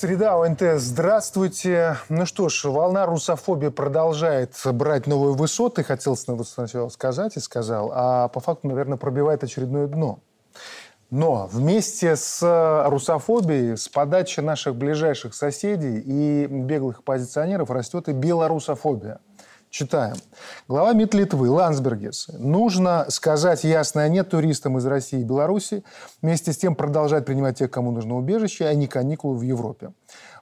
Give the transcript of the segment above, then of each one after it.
Среда ОНТ, здравствуйте. Ну что ж, волна русофобии продолжает брать новые высоты, хотел сначала сказать и сказал, а по факту, наверное, пробивает очередное дно. Но вместе с русофобией, с подачи наших ближайших соседей и беглых позиционеров растет и белорусофобия – Читаем. Глава МИД Литвы Лансбергес. Нужно сказать ясное «нет» туристам из России и Беларуси, вместе с тем продолжать принимать тех, кому нужно убежище, а не каникулы в Европе.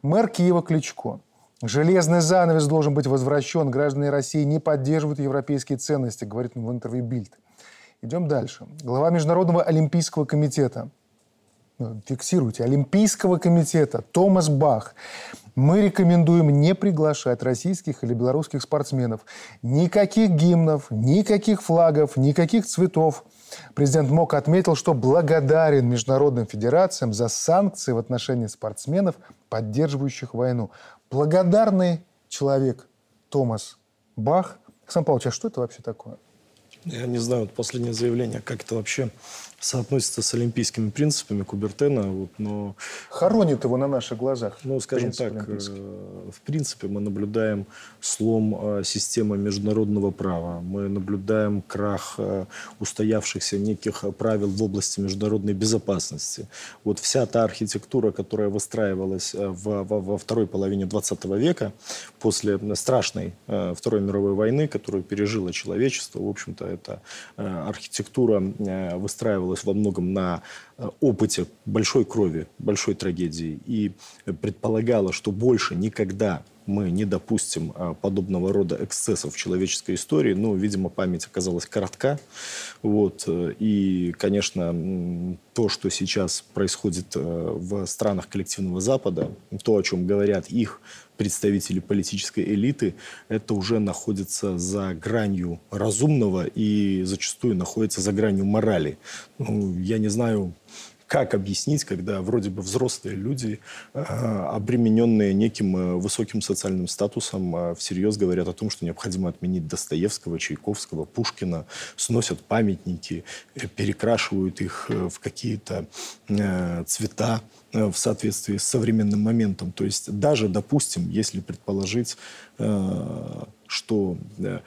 Мэр Киева Кличко. Железный занавес должен быть возвращен. Граждане России не поддерживают европейские ценности, говорит он в интервью Бильд. Идем дальше. Глава Международного олимпийского комитета. Фиксируйте. Олимпийского комитета Томас Бах мы рекомендуем не приглашать российских или белорусских спортсменов. Никаких гимнов, никаких флагов, никаких цветов. Президент МОК отметил, что благодарен международным федерациям за санкции в отношении спортсменов, поддерживающих войну. Благодарный человек Томас Бах. Александр Павлович, а что это вообще такое? Я не знаю, вот последнее заявление, как это вообще соотносится с олимпийскими принципами Кубертена, вот, но... Хоронит его на наших глазах. Ну, скажем так, э, в принципе, мы наблюдаем слом э, системы международного права. Мы наблюдаем крах э, устоявшихся неких правил в области международной безопасности. Вот вся та архитектура, которая выстраивалась в, во, во второй половине 20 века, после страшной Второй мировой войны, которую пережило человечество, в общем-то, эта архитектура выстраивалась основывалась во многом на э, опыте большой крови, большой трагедии и предполагала, что больше никогда мы не допустим э, подобного рода эксцессов в человеческой истории. Ну, видимо, память оказалась коротка. Вот. Э, и, конечно, то, что сейчас происходит в странах коллективного Запада, то, о чем говорят их представители политической элиты, это уже находится за гранью разумного и зачастую находится за гранью морали. Ну, я не знаю, как объяснить, когда вроде бы взрослые люди, э, обремененные неким э, высоким социальным статусом, э, всерьез говорят о том, что необходимо отменить Достоевского, Чайковского, Пушкина, сносят памятники, перекрашивают их в какие-то цвета в соответствии с современным моментом. То есть даже, допустим, если предположить что э,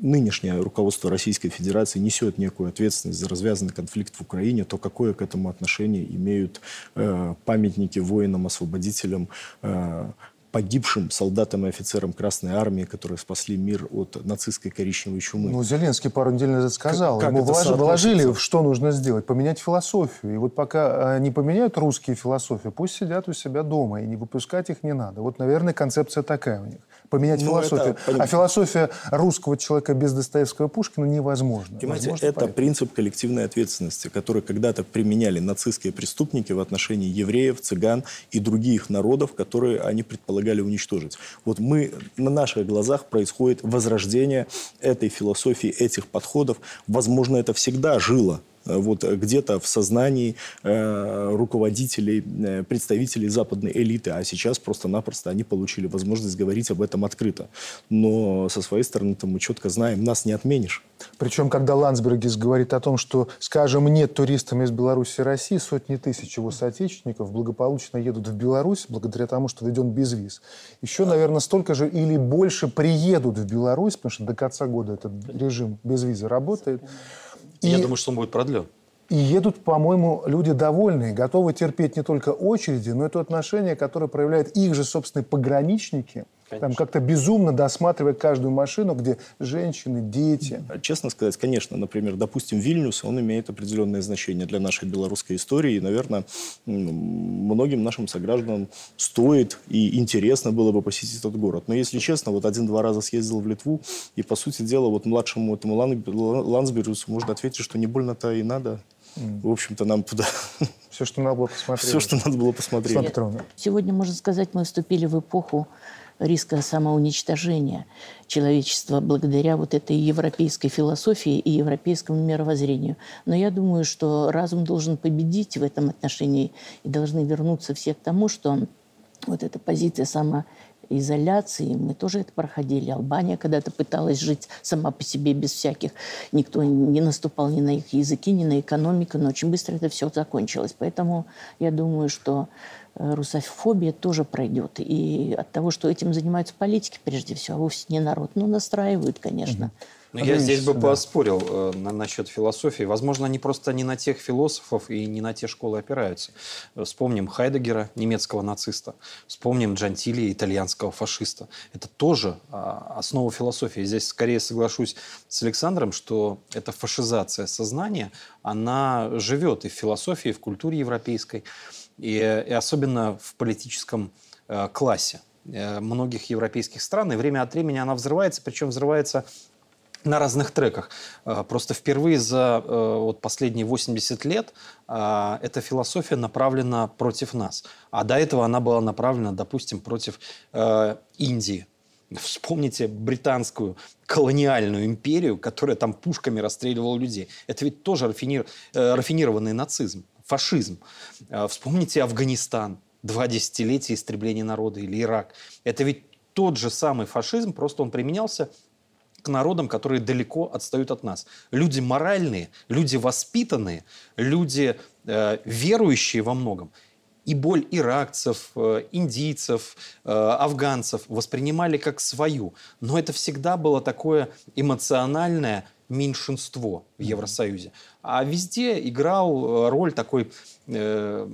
нынешнее руководство Российской Федерации несет некую ответственность за развязанный конфликт в Украине, то какое к этому отношение имеют э, памятники воинам-освободителям, э, погибшим солдатам и офицерам Красной Армии, которые спасли мир от нацистской коричневой чумы. Ну, Зеленский пару недель назад сказал. Как, Ему вложили, вложили, что нужно сделать. Поменять философию. И вот пока не поменяют русские философию, пусть сидят у себя дома, и не выпускать их не надо. Вот, наверное, концепция такая у них поменять ну, философию. Это, а философия русского человека без Достоевского и Пушкина невозможна. Понимаете, Возможно, это понять. принцип коллективной ответственности, который когда-то применяли нацистские преступники в отношении евреев, цыган и других народов, которые они предполагали уничтожить. Вот мы, на наших глазах происходит возрождение этой философии, этих подходов. Возможно, это всегда жило вот где-то в сознании э, руководителей, э, представителей западной элиты, а сейчас просто-напросто они получили возможность говорить об этом открыто. Но со своей стороны мы четко знаем, нас не отменишь. Причем, когда Ландсбергис говорит о том, что, скажем, нет туристам из Беларуси и России, сотни тысяч его соотечественников благополучно едут в Беларусь благодаря тому, что введен безвиз. Еще, наверное, столько же или больше приедут в Беларусь, потому что до конца года этот режим без визы работает. И, Я думаю, что он будет продлен. И едут, по-моему, люди довольные, готовы терпеть не только очереди, но и то отношение, которое проявляют их же собственные пограничники – Конечно. Там как-то безумно досматривая каждую машину, где женщины, дети. Честно сказать, конечно, например, допустим, Вильнюс, он имеет определенное значение для нашей белорусской истории. И, наверное, многим нашим согражданам стоит и интересно было бы посетить этот город. Но, если честно, вот один-два раза съездил в Литву, и, по сути дела, вот младшему этому Лансбергусу можно ответить, что не больно-то и надо. В общем-то, нам туда... Все, что надо было посмотреть. Все, что надо было посмотреть. Сегодня, можно сказать, мы вступили в эпоху риска самоуничтожения человечества благодаря вот этой европейской философии и европейскому мировоззрению. Но я думаю, что разум должен победить в этом отношении и должны вернуться все к тому, что вот эта позиция самоизоляции, мы тоже это проходили. Албания когда-то пыталась жить сама по себе без всяких... Никто не наступал ни на их языки, ни на экономику, но очень быстро это все закончилось. Поэтому я думаю, что э, русофобия тоже пройдет. И от того, что этим занимаются политики, прежде всего, а вовсе не народ. Ну, настраивают, конечно. Mm-hmm. Но ну, я здесь бы да. поспорил э, на, насчет философии. Возможно, они просто не на тех философов и не на те школы опираются. Вспомним Хайдегера, немецкого нациста. Вспомним Джантили, итальянского фашиста. Это тоже а, основа философии. Здесь скорее соглашусь с Александром, что эта фашизация сознания, она живет и в философии, и в культуре европейской, и, и особенно в политическом э, классе э, многих европейских стран, и время от времени она взрывается, причем взрывается на разных треках. А, просто впервые за э, вот, последние 80 лет а, эта философия направлена против нас. А до этого она была направлена, допустим, против э, Индии. Вспомните британскую колониальную империю, которая там пушками расстреливала людей. Это ведь тоже рафинир, э, рафинированный нацизм, фашизм. Вспомните Афганистан, два десятилетия истребления народа, или Ирак. Это ведь тот же самый фашизм, просто он применялся к народам, которые далеко отстают от нас. Люди моральные, люди воспитанные, люди э, верующие во многом. И боль иракцев, э, индийцев, э, афганцев воспринимали как свою. Но это всегда было такое эмоциональное меньшинство в Евросоюзе. А везде играл э, роль такой э,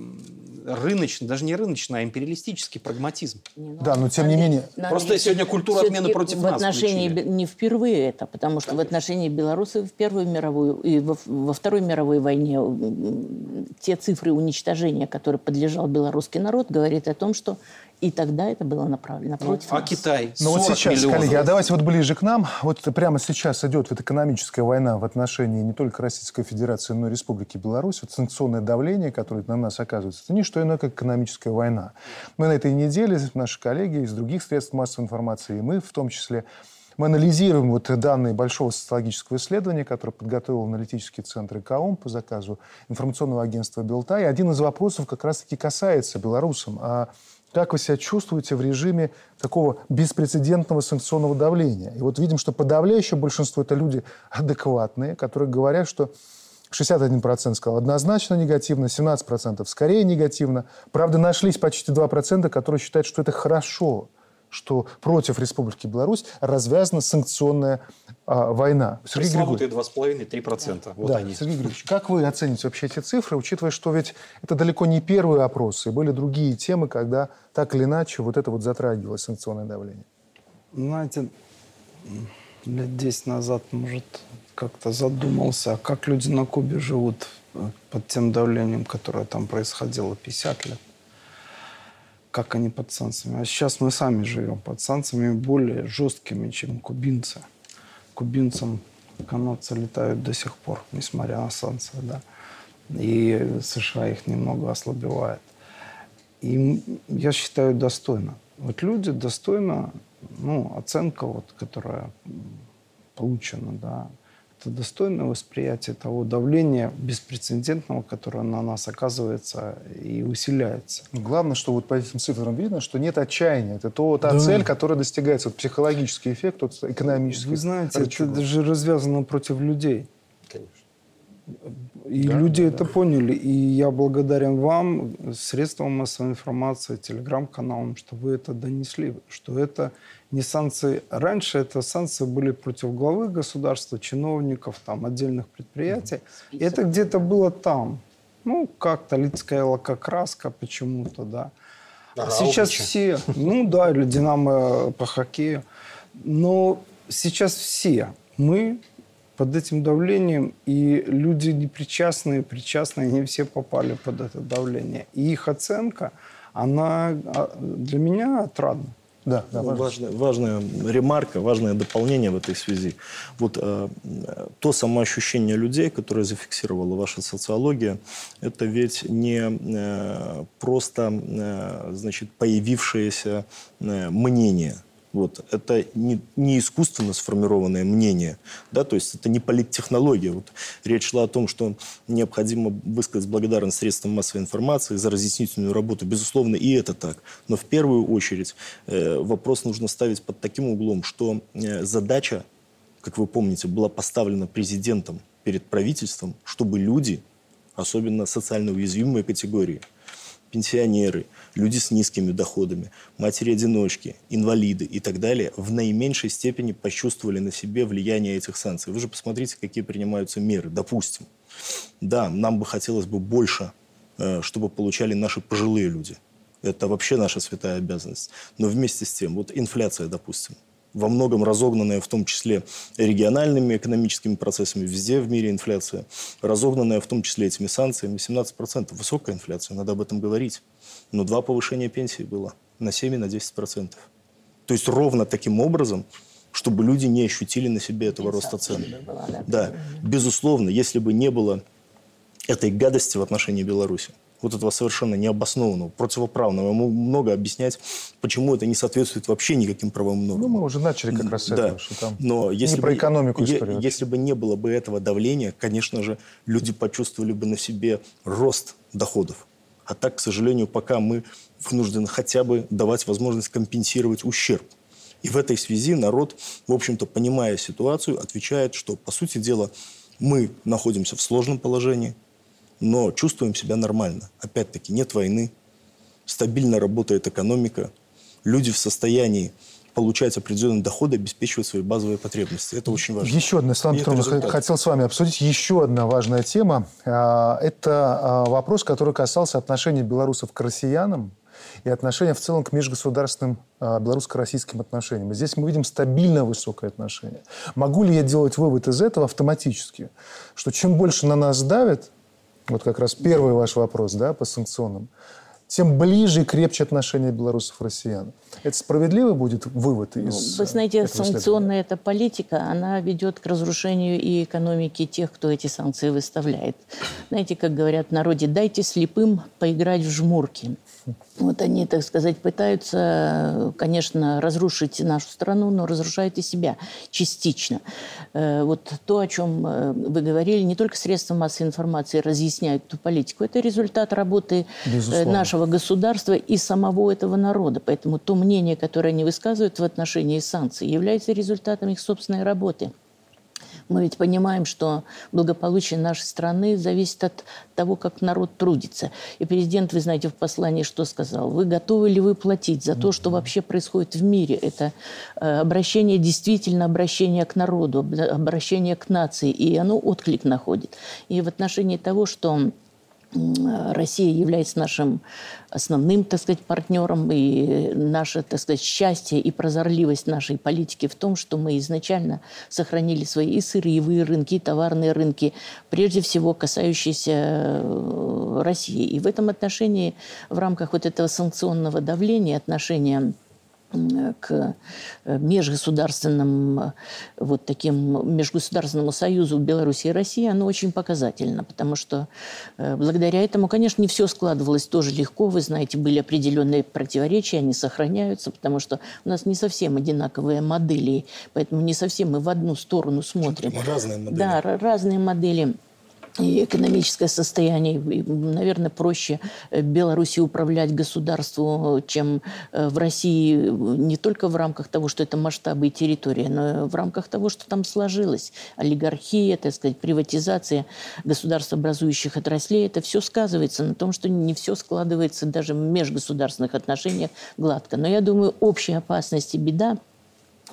рыночный, даже не рыночный, а империалистический прагматизм. Не, ну, да, но тем не менее... Просто сегодня культура отмены против в нас отношении включили. Не впервые это, потому что Конечно. в отношении белорусов в Первую мировую и во, во Второй мировой войне те цифры уничтожения, которые подлежал белорусский народ, говорит о том, что и тогда это было направлено ну, против А нас. Китай? Ну вот сейчас, миллионов. коллеги, а давайте вот ближе к нам. Вот прямо сейчас идет вот экономическая война в отношении не только Российской Федерации, но и Республики Беларусь. Вот санкционное давление, которое на нас оказывается, это не что иное, как экономическая война. Мы на этой неделе, наши коллеги из других средств массовой информации, и мы в том числе, мы анализируем вот данные большого социологического исследования, которое подготовил аналитический центр ИКАОМ по заказу информационного агентства «Белта». И один из вопросов как раз-таки касается белорусам. А как вы себя чувствуете в режиме такого беспрецедентного санкционного давления? И вот видим, что подавляющее большинство это люди адекватные, которые говорят, что 61% сказал однозначно негативно, 17% скорее негативно. Правда, нашлись почти 2%, которые считают, что это хорошо что против Республики Беларусь развязана санкционная а, война. Сергей Григорьевич. 2,5-3%. Да. Вот да. они. Сергей Григорьевич, как вы оцените вообще эти цифры, учитывая, что ведь это далеко не первые опросы, были другие темы, когда так или иначе вот это вот затрагивалось санкционное давление? Знаете, лет 10 назад, может, как-то задумался, а как люди на Кубе живут э, под тем давлением, которое там происходило 50 лет как они под санкциями. А сейчас мы сами живем под санкциями более жесткими, чем кубинцы. Кубинцам канадцы летают до сих пор, несмотря на санкции, да. И США их немного ослабевает. И я считаю достойно. Вот люди достойно, ну, оценка, вот, которая получена, да, это достойное восприятие того давления беспрецедентного, которое на нас оказывается и усиляется. Главное, что вот по этим цифрам видно, что нет отчаяния. Это то, та да. цель, которая достигается. Вот психологический эффект, тот экономический. Вы знаете, рычагов. это же развязано против людей. И да, люди да, это да. поняли. И я благодарен вам, средствам массовой информации, телеграм-каналам, что вы это донесли, что это не санкции. Раньше это санкции были против главы государства, чиновников, там, отдельных предприятий. Список. Это где-то было там. Ну, как-то лицкая лакокраска почему-то, да. А сейчас все, ну да, или Динамо по хоккею. Но сейчас все мы под этим давлением, и люди непричастные, причастные, не все попали под это давление. И их оценка, она а, для меня отрадна. Да, да важная, важная ремарка, важное дополнение в этой связи. Вот э, то самоощущение людей, которое зафиксировала ваша социология, это ведь не э, просто э, значит, появившееся э, мнение Вот. Это не, не искусственно сформированное мнение, да, то есть это не политтехнология. Вот речь шла о том, что необходимо высказать благодарность средствам массовой информации за разъяснительную работу. Безусловно, и это так. Но в первую очередь э, вопрос нужно ставить под таким углом, что э, задача, как вы помните, была поставлена президентом перед правительством, чтобы люди, особенно социально уязвимые категории, пенсионеры – люди с низкими доходами, матери-одиночки, инвалиды и так далее в наименьшей степени почувствовали на себе влияние этих санкций. Вы же посмотрите, какие принимаются меры. Допустим, да, нам бы хотелось бы больше, э, чтобы получали наши пожилые люди. Это вообще наша святая обязанность. Но вместе с тем, вот инфляция, допустим, во многом разогнанная в том числе региональными экономическими процессами, везде в мире инфляция, разогнанная в том числе этими санкциями, 17%. Высокая инфляция, надо об этом говорить. Но два повышения пенсии было на 7 и на 10%. То есть ровно таким образом, чтобы люди не ощутили на себе этого роста цен. Была, да. да, безусловно, если бы не было этой гадости в отношении Беларуси, вот этого совершенно необоснованного, противоправного. Ему много объяснять, почему это не соответствует вообще никаким правовым нормам. Ну, мы уже начали как раз с этого, да. что там Но если не про экономику бы, история. Если бы не было бы этого давления, конечно же, люди почувствовали бы на себе рост доходов. А так, к сожалению, пока мы вынуждены хотя бы давать возможность компенсировать ущерб. И в этой связи народ, в общем-то, понимая ситуацию, отвечает, что, по сути дела, мы находимся в сложном положении, но чувствуем себя нормально. Опять-таки, нет войны, стабильно работает экономика, люди в состоянии получать определенные доходы, обеспечивать свои базовые потребности. Это очень важно. Еще одна, Светлана Петровна, хотел с вами обсудить еще одна важная тема. А, это а, вопрос, который касался отношений белорусов к россиянам и отношения в целом к межгосударственным а, белорусско-российским отношениям. здесь мы видим стабильно высокое отношение. Могу ли я делать вывод из этого автоматически, что чем больше на нас давят, вот как раз первый ваш вопрос, да, по санкционным, тем ближе и крепче отношения белорусов и россиян. Это справедливый будет вывод ну, из Вы знаете, санкционная эта политика, она ведет к разрушению и экономики тех, кто эти санкции выставляет. Знаете, как говорят в народе, дайте слепым поиграть в жмурки. Вот они, так сказать, пытаются, конечно, разрушить нашу страну, но разрушают и себя частично. Э, вот то, о чем э, вы говорили, не только средства массовой информации разъясняют эту политику, это результат работы э, Безусловно. нашего государства и самого этого народа. Поэтому то мнение, которое они высказывают в отношении санкций, является результатом их собственной работы. Мы ведь понимаем, что благополучие нашей страны зависит от того, как народ трудится. И президент, вы знаете, в послании что сказал? Вы готовы ли вы платить за то, что вообще происходит в мире? Это э, обращение, действительно обращение к народу, обращение к нации. И оно отклик находит. И в отношении того, что Россия является нашим основным, так сказать, партнером, и наше, так сказать, счастье и прозорливость нашей политики в том, что мы изначально сохранили свои и сырьевые рынки, и товарные рынки, прежде всего касающиеся э, России. И в этом отношении, в рамках вот этого санкционного давления, отношения к э, межгосударственным э, вот таким межгосударственному союзу Беларуси и России, оно очень показательно, потому что э, благодаря этому, конечно, не все складывалось тоже легко. Вы знаете, были определенные противоречия, они сохраняются, потому что у нас не совсем одинаковые модели, поэтому не совсем мы в одну сторону смотрим. Разные модели. Да, разные модели и экономическое состояние. И, наверное, проще э, Беларуси управлять государству, чем э, в России не только в рамках того, что это масштабы и территория, но в рамках того, что там сложилось. Олигархия, так сказать, приватизация государствообразующих отраслей. Это все сказывается на том, что не все складывается даже в межгосударственных отношениях гладко. Но я думаю, общая опасность и беда –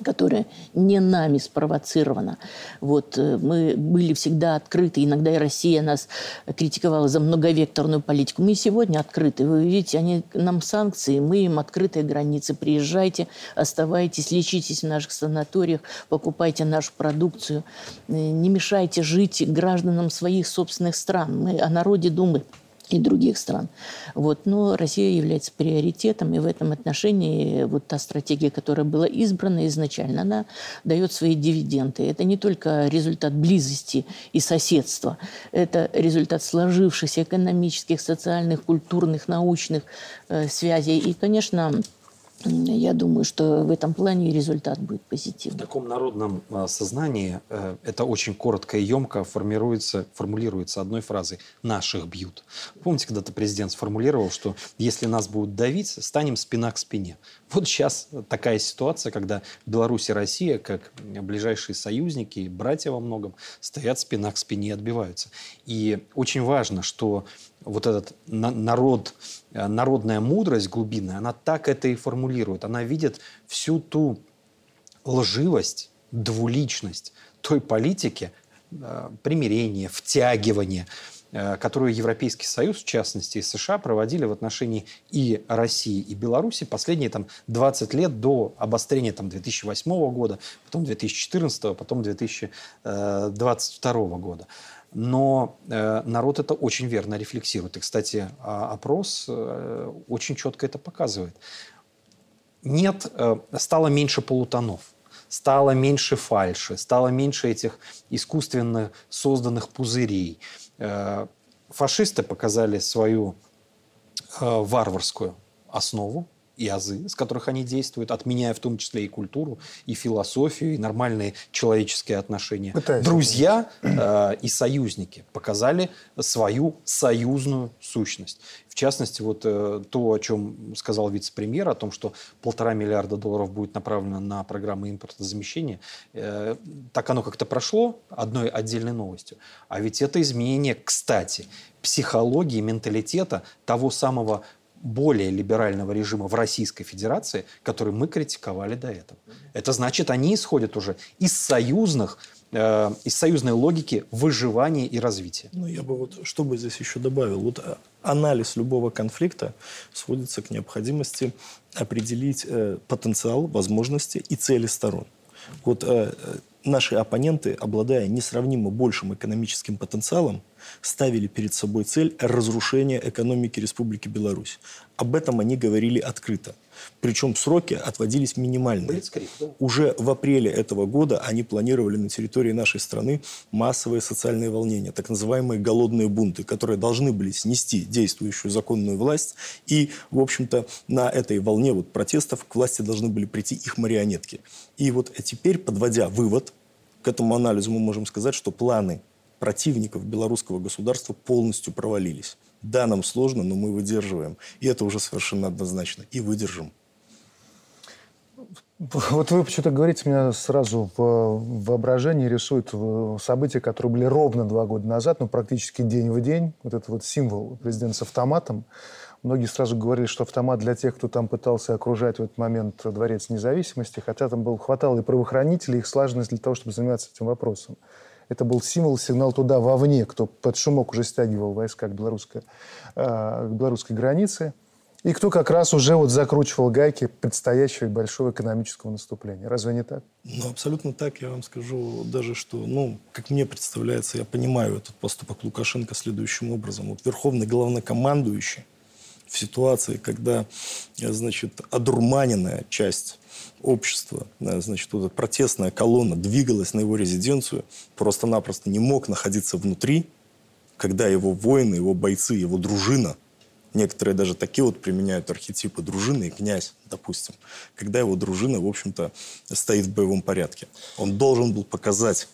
которая не нами спровоцирована. Вот, э, мы были всегда открыты. Иногда и Россия нас критиковала за многовекторную политику. Мы сегодня открыты. Вы видите, они нам санкции, мы им открытые границы. Приезжайте, оставайтесь, лечитесь в наших санаториях, покупайте нашу продукцию. Э, не мешайте жить гражданам своих собственных стран. Мы о народе думаем и других стран. Вот. Но Россия является приоритетом, и в этом отношении вот та стратегия, которая была избрана изначально, она дает свои дивиденды. Это не только результат близости и соседства, это результат сложившихся экономических, социальных, культурных, научных э, связей. И, конечно, я думаю, что в этом плане результат будет В позитивный. таком народном э, сознании э, это очень коротко и емко формируется, формулируется одной фразой «наших бьют». Помните, когда-то президент сформулировал, что если нас будут давить, станем спина к спине. Вот сейчас такая ситуация, когда Беларусь и Россия, как ближайшие союзники братья во многом, стоят спина к спине и отбиваются. И очень важно, что вот этот на- народ, э, народная мудрость глубинная, она так это и формулирует. Она видит всю ту лживость, двуличность той политики, э, примирения, втягивания, э, которую Европейский Союз, в частности, и США, проводили в отношении и России, и Беларуси последние там, 20 лет до обострения там, 2008 года, потом 2014, потом 2022 года. Но э, народ это очень верно рефлексирует. И, кстати, а- опрос э, очень четко это показывает нет, э, стало меньше полутонов, стало меньше фальши, стало меньше этих искусственно созданных пузырей. Фашисты показали свою варварскую основу и азы, с которых они действуют, отменяя в том числе и культуру, и философию, и нормальные человеческие отношения. Пытаясь. Друзья э, и союзники показали свою союзную сущность. В частности, вот э, то, о чем сказал вице-премьер, о том, что полтора миллиарда долларов будет направлено на программы импортозамещения, э, так оно как-то прошло одной отдельной новостью. А ведь это изменение, кстати, психологии, менталитета того самого более либерального режима в Российской Федерации, который мы критиковали до этого. Это значит, они исходят уже из союзных, э, из союзной логики выживания и развития. Ну, я бы вот, что бы здесь еще добавил. Вот а, анализ любого конфликта сводится к необходимости определить э, потенциал, возможности и цели сторон. Вот э, э, наши оппоненты, обладая несравнимо большим экономическим потенциалом, ставили перед собой цель разрушения экономики Республики Беларусь. Об этом они говорили открыто. Причем сроки отводились минимальные. Да. Уже в апреле этого года они планировали на территории нашей страны массовые социальные волнения, так называемые голодные бунты, которые должны были снести действующую законную власть. И, в общем-то, на этой волне вот протестов к власти должны были прийти их марионетки. И вот теперь, подводя вывод к этому анализу, мы можем сказать, что планы противников белорусского государства полностью провалились. Да, нам сложно, но мы выдерживаем. И это уже совершенно однозначно. И выдержим. Вот вы почему-то говорите, меня сразу в воображении рисуют э, события, которые были ровно два года назад, ну, практически день в день. Вот этот вот символ президента с автоматом. Многие сразу говорили, что автомат для тех, кто там пытался окружать в этот момент Дворец независимости, хотя там был, хватало и правоохранителей, их слаженность для того, чтобы заниматься этим вопросом. Это был символ, сигнал туда, вовне, кто под шумок уже стягивал войска к белорусской, э, к белорусской границе. И кто как раз уже вот закручивал гайки предстоящего большого экономического наступления. Разве не так? Ну, абсолютно так. Я вам скажу даже, что, ну, как мне представляется, я понимаю этот поступок Лукашенко следующим образом. Вот верховный главнокомандующий в ситуации, когда, э, значит, одурманенная часть общества, э, значит, вот эта протестная колонна двигалась на его резиденцию, просто-напросто не мог находиться внутри, когда его воины, его бойцы, его дружина – Некоторые даже такие вот применяют архетипы дружины и князь, допустим. Когда его дружина, в общем-то, стоит в боевом порядке. Он должен был показать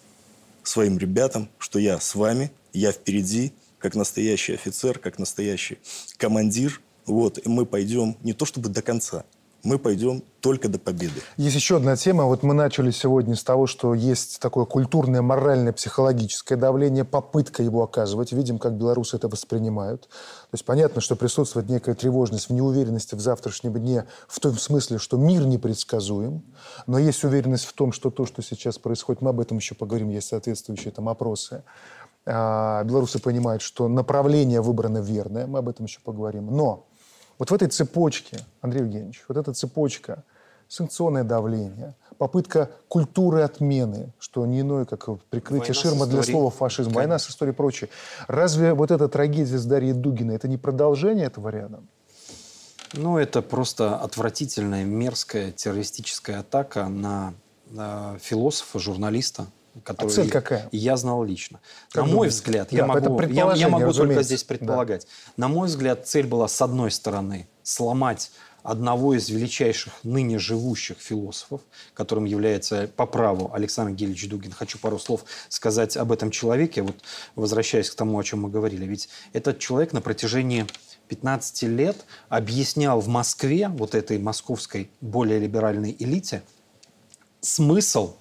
своим ребятам, что я с вами, я впереди, как настоящий офицер, как настоящий командир. Вот, и мы пойдем не то чтобы до конца, мы пойдем только до победы. Есть еще одна тема. Вот мы начали сегодня с того, что есть такое культурное, моральное, психологическое давление, попытка его оказывать. Видим, как белорусы это воспринимают. То есть понятно, что присутствует некая тревожность в неуверенности в завтрашнем дне, в том смысле, что мир непредсказуем. Но есть уверенность в том, что то, что сейчас происходит, мы об этом еще поговорим, есть соответствующие там опросы. А, белорусы понимают, что направление выбрано верное, мы об этом еще поговорим. Но вот в этой цепочке, Андрей Евгеньевич, вот эта цепочка, санкционное давление, попытка культуры отмены, что не иное, как прикрытие Война ширма для слова фашизм, война с историей и прочее. Разве вот эта трагедия с Дарьей Дугиной, это не продолжение этого ряда? Ну, это просто отвратительная, мерзкая террористическая атака на, на философа, журналиста, который А цель какая? я знал лично. Как на мой думаете? взгляд, Да, я могу, я, я могу только здесь Да. предполагать. На мой взгляд, цель была с одной стороны сломать одного из величайших ныне живущих философов, которым является по праву Александр Гельевич Дугин. Хочу пару слов сказать об этом человеке, вот возвращаясь к тому, о чем мы говорили. Ведь этот человек на протяжении 15 лет объяснял в Москве, вот этой московской более либеральной элите, смысл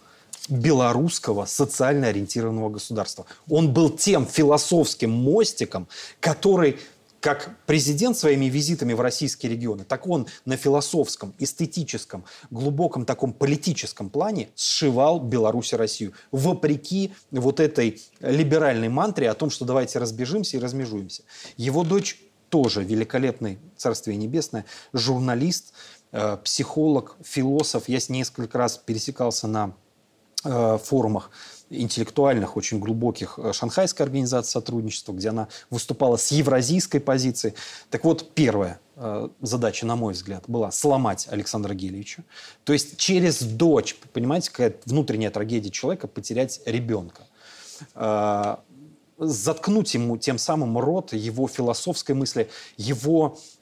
белорусского социально ориентированного государства. Он был тем философским мостиком, который как президент своими визитами в российские регионы, так он на философском, эстетическом, глубоком таком политическом плане сшивал Беларусь и Россию. Вопреки вот этой либеральной мантре о том, что давайте разбежимся и размежуемся. Его дочь тоже великолепный, Царствие Небесное, журналист, э, психолог, философ. Я с ней несколько раз пересекался на форумах интеллектуальных, очень глубоких э, Шанхайской организации сотрудничества, где она выступала с евразийской позиции. Так вот, первая задача, на мой взгляд, была сломать Александра Гелевича. То есть через дочь, понимаете, какая внутренняя трагедия человека, потерять ребенка заткнуть ему тем самым рот его философской мысли, его э,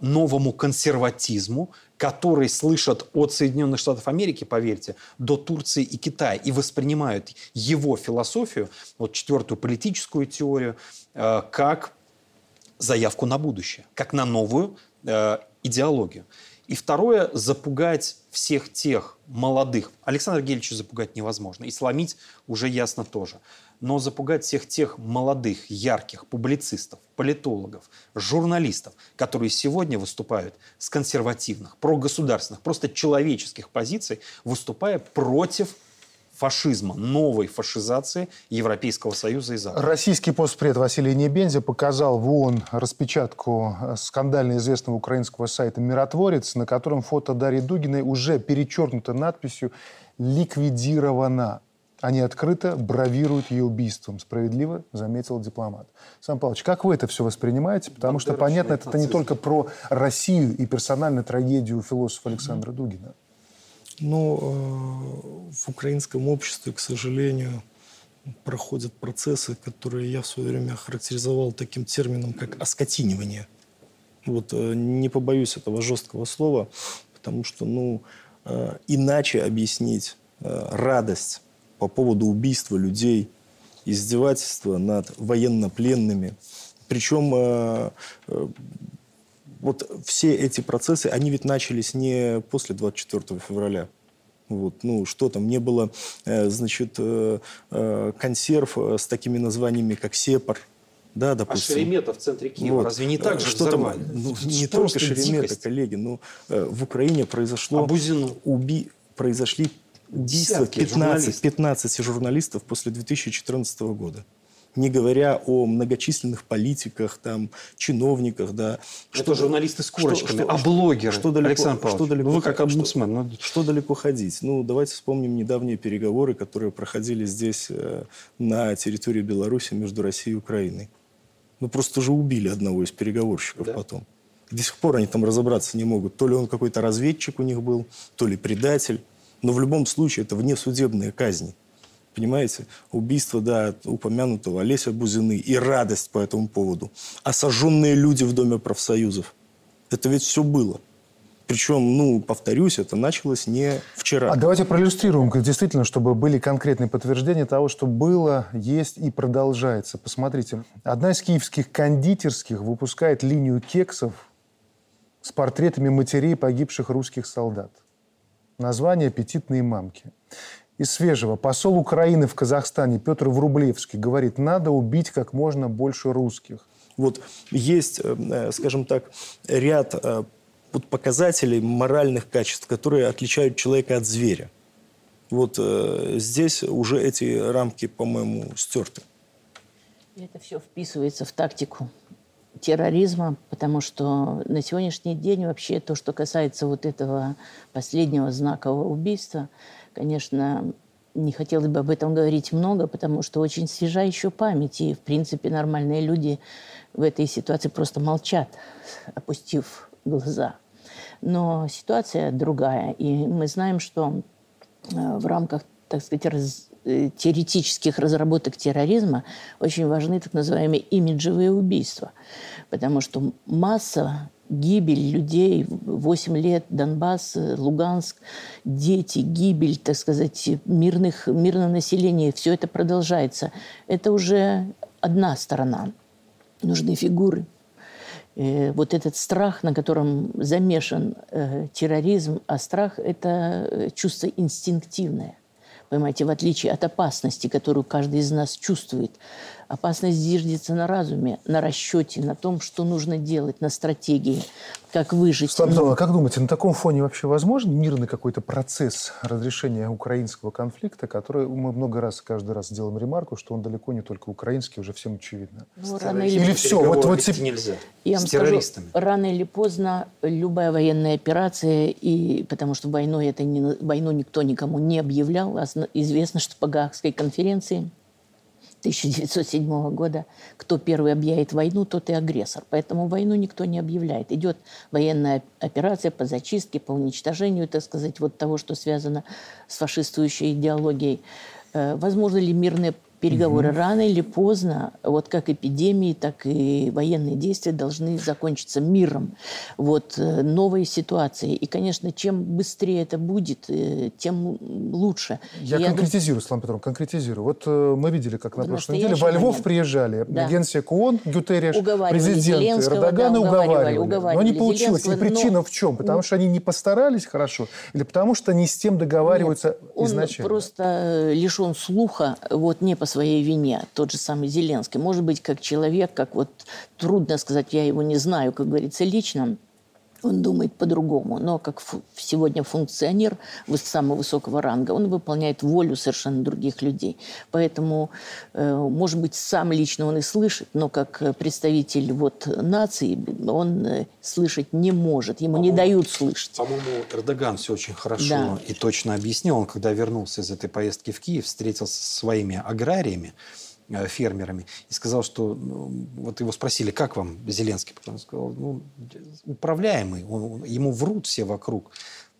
новому консерватизму, который слышат от Соединенных Штатов Америки, поверьте, до Турции и Китая, и воспринимают его философию, вот четвертую политическую теорию, э, как заявку на будущее, как на новую э, идеологию. И второе – запугать всех тех молодых. Александра Гельевича запугать невозможно. И сломить уже ясно тоже но запугать всех тех молодых, ярких публицистов, политологов, журналистов, которые сегодня выступают с консервативных, прогосударственных, просто человеческих позиций, выступая против фашизма, новой фашизации Европейского Союза и Запада. Российский постпред Василий Небензя показал в ООН распечатку скандально известного украинского сайта «Миротворец», на котором фото Дарьи Дугиной уже перечеркнуто надписью «Ликвидирована» они открыто бравируют ее убийством. Справедливо заметил дипломат. Сам Павлович, как вы это все воспринимаете? Потому что, понятно, это не только про Россию и персональную трагедию философа Александра Дугина. Ну, э, в украинском обществе, к сожалению, проходят процессы, которые я в свое время характеризовал таким термином, как оскотинивание. Вот э, не побоюсь этого жесткого слова, потому что, ну, э, иначе объяснить радость по поводу убийства людей, издевательства над военнопленными. Причем вот все эти процессы, они ведь начались не после 24 февраля. Вот, ну, что там, не было, э, значит, э, э, консерв с такими названиями, как «Сепар», да, допустим. А Шеремета в центре Киева, вот. разве не так же что взорвали? Там, ну, не только Шеремета, дикость. коллеги, но э, в Украине произошло... А Уби... Произошли убийство 15, журналистов. 15 журналистов после 2014 года. Не говоря о многочисленных политиках, там, чиновниках, да. Это что, журналисты с корочками, что, а блогеры, что далеко, Александр Павлович, что далеко, ну, вы как омбудсмен. Что, ну... что далеко ходить? Ну, давайте вспомним недавние переговоры, которые проходили здесь, э, на территории Беларуси, между Россией и Украиной. Ну, просто же убили одного из переговорщиков да. потом. До сих пор они там разобраться не могут. То ли он какой-то разведчик у них был, то ли предатель. Но в любом случае это внесудебная казнь. Понимаете? Убийство, да, упомянутого Олеся Бузины и радость по этому поводу. Сожженные люди в Доме профсоюзов. Это ведь все было. Причем, ну, повторюсь, это началось не вчера. А давайте проиллюстрируем, действительно, чтобы были конкретные подтверждения того, что было, есть и продолжается. Посмотрите, одна из киевских кондитерских выпускает линию кексов с портретами матерей погибших русских солдат. Название «Аппетитные мамки». Из свежего. Посол Украины в Казахстане Петр Врублевский говорит, надо убить как можно больше русских. Вот есть, э, э, скажем так, ряд э, показателей моральных качеств, которые отличают человека от зверя. Вот здесь уже эти рамки, по-моему, стерты. Это все вписывается в тактику терроризма, потому что на сегодняшний день вообще то, что касается вот этого последнего знакового убийства, конечно, не хотелось бы об этом говорить много, потому что очень свежа еще память. И, в принципе, нормальные люди в этой ситуации просто молчат, опустив глаза. Но ситуация другая. И мы знаем, что э, в рамках, так сказать, раз, э, теоретических разработок терроризма очень важны так называемые имиджевые убийства. Потому что масса гибель людей, 8 лет, Донбасс, Луганск, дети, гибель, так сказать, мирных, мирного населения, все это продолжается. Это уже одна сторона. Нужны фигуры. Э, вот этот страх, на котором замешан э, терроризм, а страх – это чувство инстинктивное. Понимаете, в отличие от опасности, которую каждый из нас чувствует. Опасность зиждется на разуме, на расчете, на том, что нужно делать, на стратегии, как выжить. Слава а как думаете, на таком фоне вообще возможен мирный какой-то процесс разрешения украинского конфликта, который мы много раз, каждый раз делаем ремарку, что он далеко не только украинский, уже всем очевидно. Ну, рано или, или все, вот, вот тип... нельзя. Я вам с террористами. Скажу, рано или поздно любая военная операция, и потому что войной это не, войну никто никому не объявлял, известно, что по Гаагской конференции 1907 года, кто первый объявит войну, тот и агрессор. Поэтому войну никто не объявляет. Идет военная операция по зачистке, по уничтожению, так сказать, вот того, что связано с фашистующей идеологией. Э, возможно ли мирное Переговоры угу. рано или поздно, вот как эпидемии, так и военные действия должны закончиться миром. Вот э, новой ситуацией. И, конечно, чем быстрее это будет, э, тем лучше. Я, Я конкретизирую, Слава Петровна, конкретизирую. Вот э, мы видели, как на прошлой неделе во Львов момент. приезжали да. генсек ООН, Гютерреш, президент Эрдоган да, уговаривали. уговаривали. Но не получилось. И причина но... в чем? Потому что они не постарались хорошо или потому что они с тем договариваются Нет, он изначально? Он просто лишен слуха, вот не по своей вине, тот же самый Зеленский. Может быть, как человек, как вот трудно сказать, я его не знаю, как говорится, лично, он думает по-другому, но как сегодня функционер самого высокого ранга, он выполняет волю совершенно других людей. Поэтому, э, может быть, сам лично он и слышит, но как представитель вот нации он э, слышать не может, ему не дают слышать. По-моему, Эрдоган все очень хорошо да. и точно объяснил. Он, когда вернулся из этой поездки в Киев, встретился со своими аграриями, фермерами и сказал, что ну, вот его спросили, как вам Зеленский, он сказал, ну управляемый, он, ему врут все вокруг.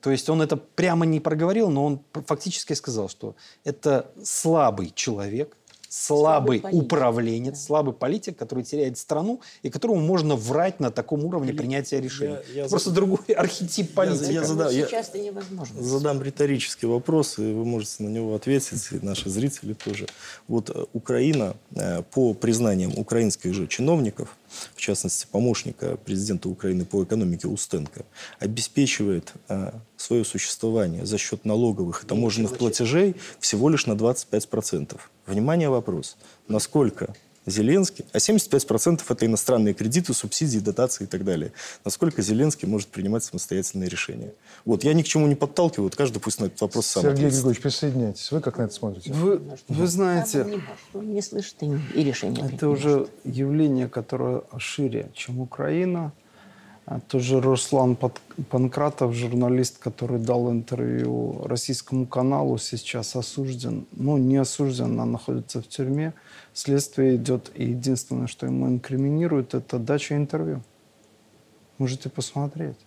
То есть он это прямо не проговорил, но он фактически сказал, что это слабый человек, слабый, слабый управленец, да. слабый политик, который теряет страну и которому можно врать на таком уровне принятия решений. Я, я Просто зад... другой архетип политики. Я, я задам, сейчас это невозможно. Задам риторический вопрос, и вы можете на него ответить, и наши зрители тоже. Вот э, Украина, э, по признаниям украинских же чиновников, в частности, помощника президента Украины по экономике Устенко, обеспечивает э, свое существование за счет налоговых и таможенных платежей всего лишь на 25%. Внимание, вопрос. Насколько Зеленский, а 75% это иностранные кредиты, субсидии, дотации и так далее. Насколько Зеленский может принимать самостоятельные решения? Вот, я ни к чему не подталкиваю, вот каждый пусть на этот вопрос сам Сергей ответит. Григорьевич, присоединяйтесь. Вы как на это смотрите? Вы, вы знаете... Не, не слышит и, и решения Это уже явление, которое шире, чем Украина. А тоже Руслан Панкратов, журналист, который дал интервью российскому каналу, сейчас осужден. Ну, не осужден, а находится в тюрьме. Следствие идет, и единственное, что ему инкриминируют, это дача интервью. Можете посмотреть.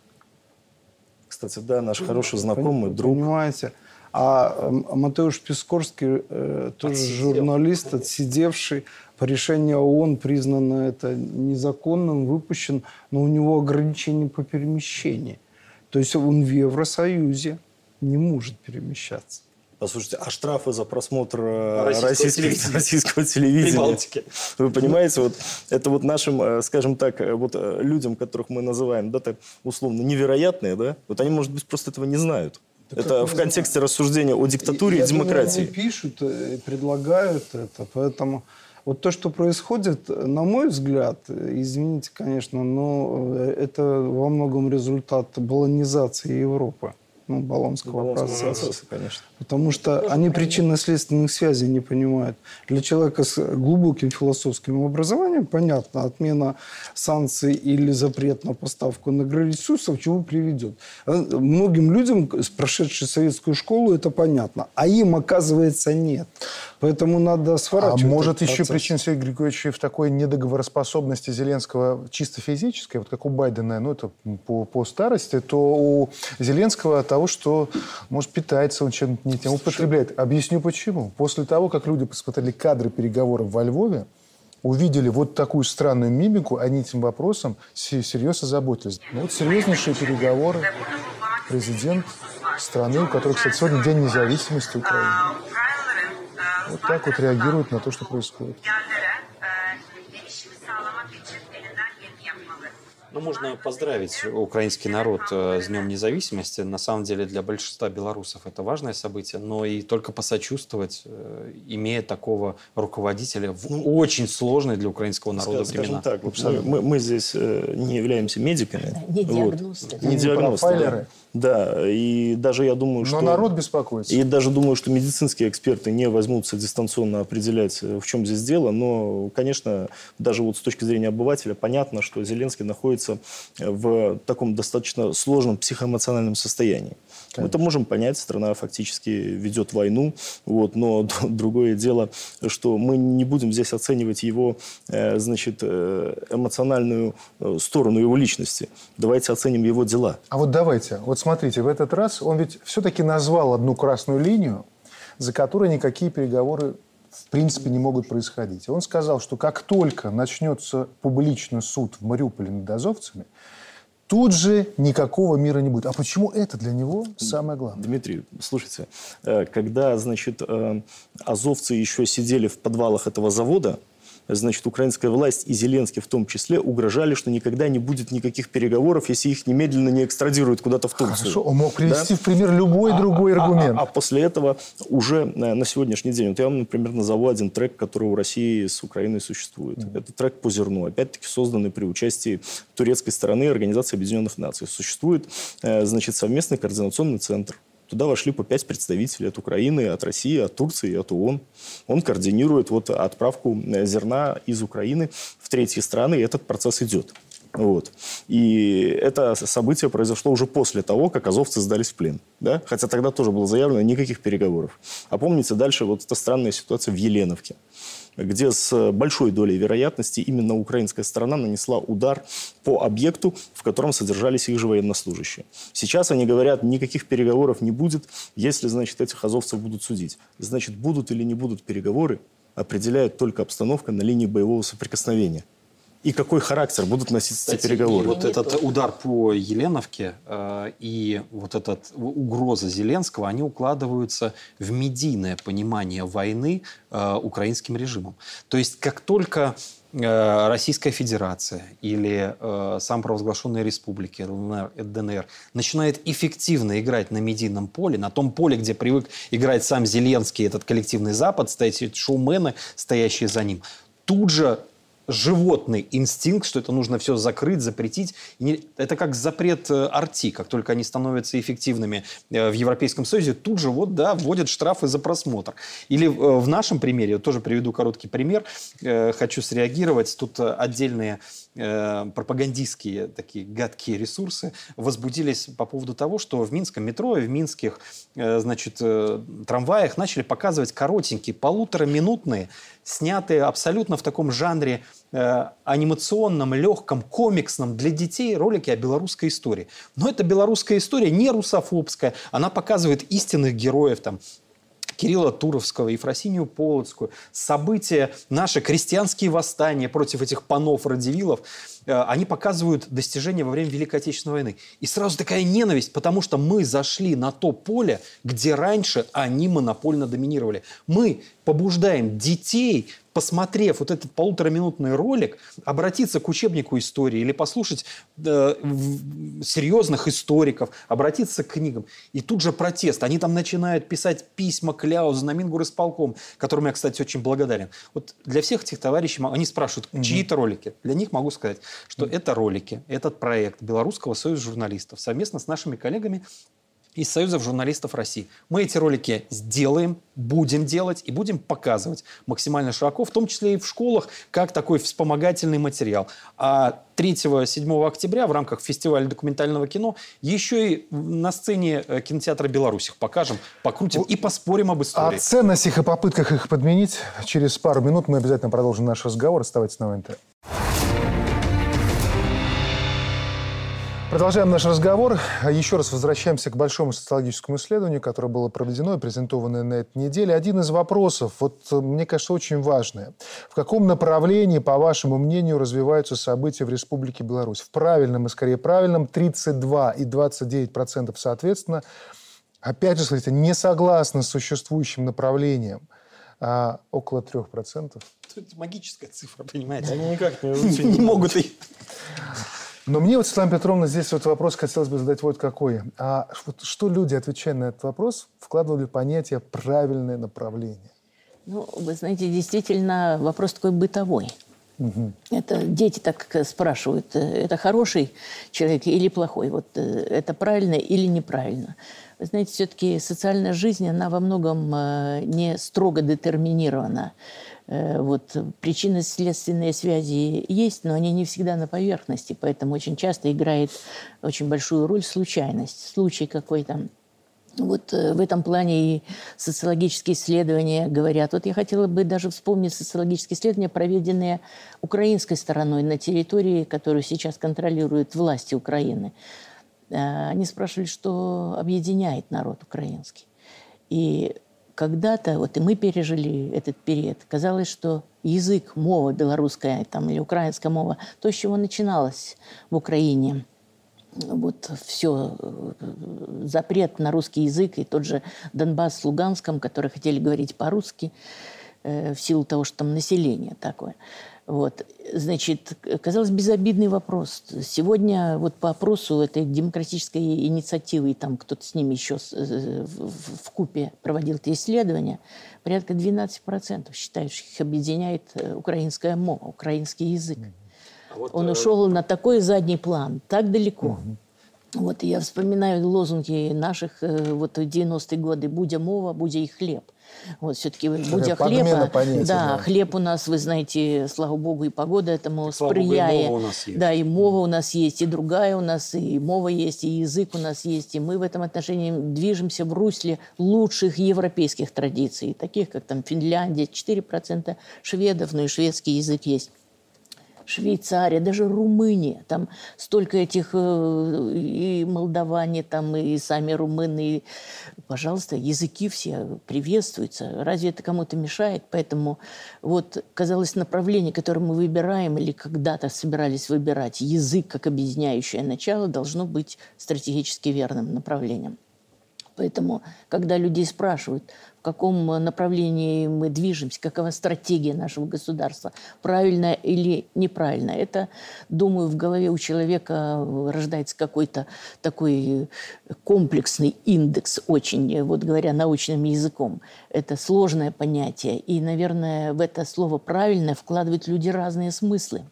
Кстати, да, наш хороший знакомый, друг. Понимаете? А Матеуш Пискорский, э, тоже Отсидел. журналист, отсидевший, по решению ООН признано это незаконным, выпущен, но у него ограничения по перемещению. То есть он в Евросоюзе не может перемещаться. Послушайте, а штрафы за просмотр э, российского, телевидения. российского телевидения? Вы понимаете, вот это вот нашим, э, скажем так, э, вот людям, которых мы называем, да, так условно невероятные, да, вот они, может быть, просто этого не знают. Да это в контексте знаю. рассуждения о диктатуре и, и демократии. Думаю, пишут и предлагают это, поэтому вот то, что происходит, на мой взгляд, извините, конечно, но это во многом результат баллонизации Европы ну, Болонского, процесса. процесса конечно. Потому что Тоже они причинно-следственных связей не понимают. Для человека с глубоким философским образованием понятно, отмена санкций или запрет на поставку на ресурсов чего приведет. А многим людям, прошедшие советскую школу, это понятно. А им, оказывается, нет. Поэтому надо сворачивать. А может еще причина, Сергей Григорьевич, в такой недоговороспособности Зеленского чисто физической, вот как у Байдена, ну это по, по старости, то у Зеленского того, что, может, питается он чем-то не тем, употребляет. Объясню почему. После того, как люди посмотрели кадры переговоров во Львове, увидели вот такую странную мимику, они этим вопросом серьезно заботились. Ну, вот серьезнейшие переговоры. Президент страны, у которой, кстати, сегодня День независимости Украины. Вот так вот реагирует на то, что происходит. Ну, можно поздравить украинский народ э, с Днем независимости. На самом деле для большинства белорусов это важное событие, но и только посочувствовать, э, имея такого руководителя в ну, очень сложной для украинского народа скажем времена. так, мы, мы, мы здесь э, не являемся медиками. Не диагносты. Вот. Не диагносты. Да, и даже я думаю, что... Но народ беспокоится. И даже думаю, что медицинские эксперты не возьмутся дистанционно определять, в чем здесь дело. Но, конечно, даже вот с точки зрения обывателя понятно, что Зеленский находится в таком достаточно сложном психоэмоциональном состоянии. Конечно. Мы это можем понять, страна фактически ведет войну, вот, но другое дело, что мы не будем здесь оценивать его э, значит, э, эмоциональную э, сторону его личности. Давайте оценим его дела. А вот давайте, вот смотрите, в этот раз он ведь все-таки назвал одну красную линию, за которой никакие переговоры в принципе не могут происходить. Он сказал, что как только начнется публичный суд в Мариуполе над азовцами, тут же никакого мира не будет. А почему это для него самое главное? Дмитрий, слушайте, э, когда, значит, э, азовцы еще сидели в подвалах этого завода, значит, украинская власть и Зеленский в том числе угрожали, что никогда не будет никаких переговоров, если их немедленно не экстрадируют куда-то в Турцию. Хорошо, он мог привести да? в пример любой а, другой а, аргумент. А, а, а после этого уже на, на сегодняшний день, вот я вам, например, назову один трек, который у России с Украиной существует. Mm-hmm. Это трек по зерну, опять-таки созданный при участии турецкой стороны Организации Объединенных Наций. Существует, э, значит, совместный координационный центр Туда вошли по пять представителей от Украины, от России, от Турции, от ООН. Он координирует вот отправку э, зерна из Украины в третьи страны, и этот процесс идет. Вот. И это событие произошло уже после того, как азовцы сдались в плен. Да? Хотя тогда тоже было заявлено никаких переговоров. А помните дальше вот эта странная ситуация в Еленовке где с большой долей вероятности именно украинская сторона нанесла удар по объекту, в котором содержались их же военнослужащие. Сейчас они говорят, никаких переговоров не будет, если, значит, этих азовцев будут судить. Значит, будут или не будут переговоры, определяет только обстановка на линии боевого соприкосновения и какой характер будут носить Кстати, эти переговоры. Вот этот удар по Еленовке э, и вот эта угроза Зеленского, они укладываются в медийное понимание войны э, украинским режимом. То есть как только э, Российская Федерация или э, сам провозглашенные республики ЛНР, ДНР начинает эффективно играть на медийном поле, на том поле, где привык играть сам Зеленский, этот коллективный Запад, стоят шоумены, стоящие за ним, тут же животный инстинкт, что это нужно все закрыть, запретить. Это как запрет э, арти, как только они становятся эффективными э, в Европейском Союзе, тут же вот, да, вводят штрафы за просмотр. Или э, в нашем примере, тоже приведу короткий пример, хочу среагировать, тут отдельные пропагандистские такие гадкие ресурсы возбудились по поводу того, что в Минском метро и в минских значит, трамваях начали показывать коротенькие полутораминутные снятые абсолютно в таком жанре э, анимационном, легком, комиксном для детей ролики о белорусской истории. Но эта белорусская история не русофобская, она показывает истинных героев, там, Кирилла Туровского, Ефросинию Полоцкую, события, наши крестьянские восстания против этих панов, радивилов, э, они показывают достижения во время Великой Отечественной войны. И сразу такая ненависть, потому что мы зашли на то поле, где раньше они монопольно доминировали. Мы побуждаем детей посмотрев вот этот полутораминутный ролик, обратиться к учебнику истории или послушать э, серьезных историков, обратиться к книгам. И тут же протест. Они там начинают писать письма Кляузу на Мингурисполком, которым я, кстати, очень благодарен. Вот для всех этих товарищей, они спрашивают, чьи это ролики? Для них могу сказать, что угу. это ролики, этот проект Белорусского союза журналистов совместно с нашими коллегами из Союзов журналистов России. Мы эти ролики сделаем, будем делать и будем показывать максимально широко, в том числе и в школах, как такой вспомогательный материал. А 3-7 октября в рамках фестиваля документального кино еще и на сцене э, кинотеатра «Беларусь» покажем, покрутим и поспорим об истории. О ценностях и попытках их подменить через пару минут мы обязательно продолжим наш разговор. Оставайтесь на ВНТ. Продолжаем наш разговор. Еще раз возвращаемся к большому социологическому исследованию, которое было проведено и презентовано на этой неделе. Один из вопросов, вот мне кажется, очень важный. В каком направлении, по вашему мнению, развиваются события в Республике Беларусь? В правильном и скорее правильном 32 и 29 процентов соответственно. Опять же, смотрите, не согласны с существующим направлением. А около 3 процентов. Это магическая цифра, понимаете? Они никак не, не могут и... Но мне вот, Светлана Петровна, здесь вот вопрос хотелось бы задать вот какой. А вот что люди, отвечая на этот вопрос, вкладывали в понятие «правильное направление»? Ну, вы знаете, действительно, вопрос такой бытовой. Угу. Это дети так спрашивают, э, это хороший человек или плохой, вот э, это правильно или неправильно. Вы знаете, все-таки социальная жизнь, она во многом э, не строго детерминирована. Э, вот причинно-следственные связи есть, но они не всегда на поверхности, поэтому очень часто играет очень большую роль случайность, случай какой-то. Вот э, в этом плане и социологические исследования говорят. Вот я хотела бы даже вспомнить социологические исследования, проведенные украинской стороной на территории, которую сейчас контролируют власти Украины. Э, они спрашивали, что объединяет народ украинский. И когда-то, вот и мы пережили этот период, казалось, что язык, мова белорусская там, или украинская мова, то, с чего начиналось в Украине, вот все, запрет на русский язык и тот же Донбасс с Луганском, которые хотели говорить по-русски, э, в силу того, что там население такое – вот. Значит, казалось, безобидный вопрос. Сегодня вот по опросу этой демократической инициативы, и там кто-то с ними еще э, в, купе проводил это исследование, порядка 12% считают, что их объединяет э, украинская мова, украинский язык. А вот, Он э, ушел на такой задний план, так далеко. Угу. Вот я вспоминаю лозунги наших вот 90-е годы «Будя мова, будя и хлеб». Вот все-таки будя хлеба, понятия, да, да, хлеб у нас, вы знаете, слава богу, и погода этому так, сприяет. Богу, и мова у нас есть. Да, и мова у нас есть, и другая у нас, и мова есть, и язык у нас есть, и мы в этом отношении движемся в русле лучших европейских традиций, таких как там Финляндия, 4% шведов, но и шведский язык есть. Швейцария, даже Румыния. Там столько этих э, и молдаване, там и сами румыны. И, пожалуйста, языки все приветствуются. Разве это кому-то мешает? Поэтому вот, казалось, направление, которое мы выбираем или когда-то собирались выбирать, язык как объединяющее начало, должно быть стратегически верным направлением. Поэтому, когда людей спрашивают, в каком направлении мы движемся, какова стратегия нашего государства, правильно или неправильно. Это, думаю, в голове у человека рождается какой-то такой комплексный индекс, очень, вот говоря научным языком. Это сложное понятие. И, наверное, в это слово «правильное» вкладывают люди разные смыслы.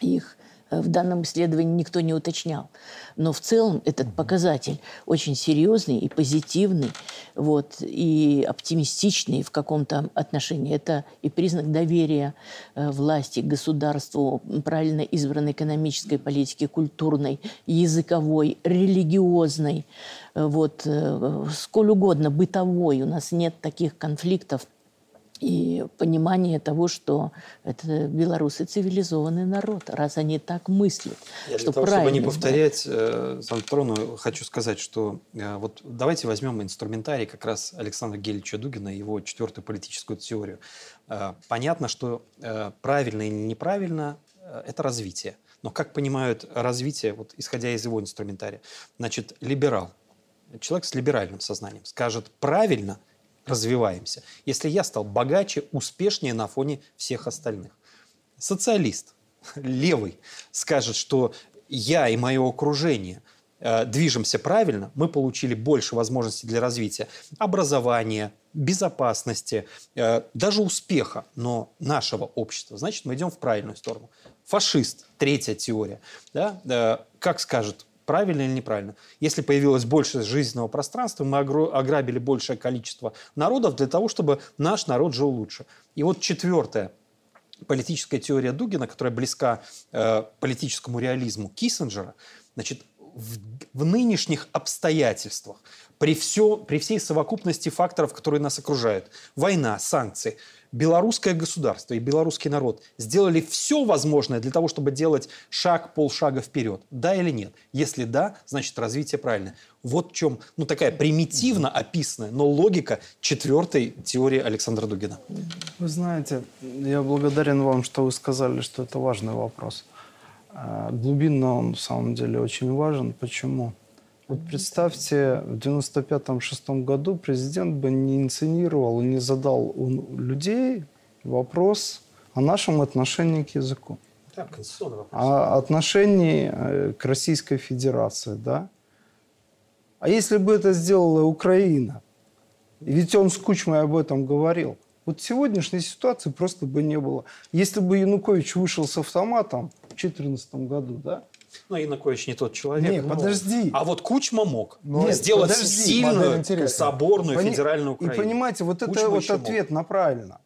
Их Э, в данном исследовании никто не уточнял. Но в целом этот показатель очень серьезный и позитивный, вот, и оптимистичный в каком-то отношении. Это и признак доверия э, власти, государству, правильно избранной экономической политики, культурной, языковой, религиозной, э, вот, сколь угодно, бытовой. У нас нет таких конфликтов и понимание того, что это белорусы цивилизованный народ, раз они так мыслят. Я что для того, чтобы не повторять э, Петровну, хочу сказать, что э, вот давайте возьмем инструментарий как раз Александра Гельевича Дугина, его четвертую политическую теорию. Э, понятно, что э, правильно или неправильно э, – это развитие. Но как понимают развитие, вот, исходя из его инструментария? Значит, либерал, человек с либеральным сознанием скажет правильно – развиваемся, если я стал богаче, успешнее на фоне всех остальных. Социалист, левый, скажет, что я и мое окружение э, движемся правильно, мы получили больше возможностей для развития образования, безопасности, э, даже успеха, но нашего общества. Значит, мы идем в правильную сторону. Фашист, третья теория, да, э, как скажет Правильно или неправильно? Если появилось больше жизненного пространства, мы ограбили большее количество народов для того, чтобы наш народ жил лучше. И вот четвертая политическая теория Дугина, которая близка э, политическому реализму Киссинджера, значит, в, в нынешних обстоятельствах при, все, при всей совокупности факторов, которые нас окружают. Война, санкции – белорусское государство и белорусский народ сделали все возможное для того, чтобы делать шаг, полшага вперед? Да или нет? Если да, значит развитие правильное. Вот в чем, ну такая примитивно описанная, но логика четвертой теории Александра Дугина. Вы знаете, я благодарен вам, что вы сказали, что это важный вопрос. А, глубинно он, в самом деле, очень важен. Почему? Вот представьте, в 95-6 году президент бы не инсценировал и не задал у людей вопрос о нашем отношении к языку. Да, конституционный вопрос. О отношении э, к Российской Федерации, да? А если бы это сделала Украина? Ведь он с Кучмой об этом говорил. Вот сегодняшней ситуации просто бы не было. Если бы Янукович вышел с автоматом в 2014 году, да, ну, Янукович не тот человек. Нет, подожди. А вот Кучма мог Нет, сделать подожди. сильную, соборную Пони... федеральную Украину. И понимаете, вот Кучма это вот еще ответ мог. на правильно.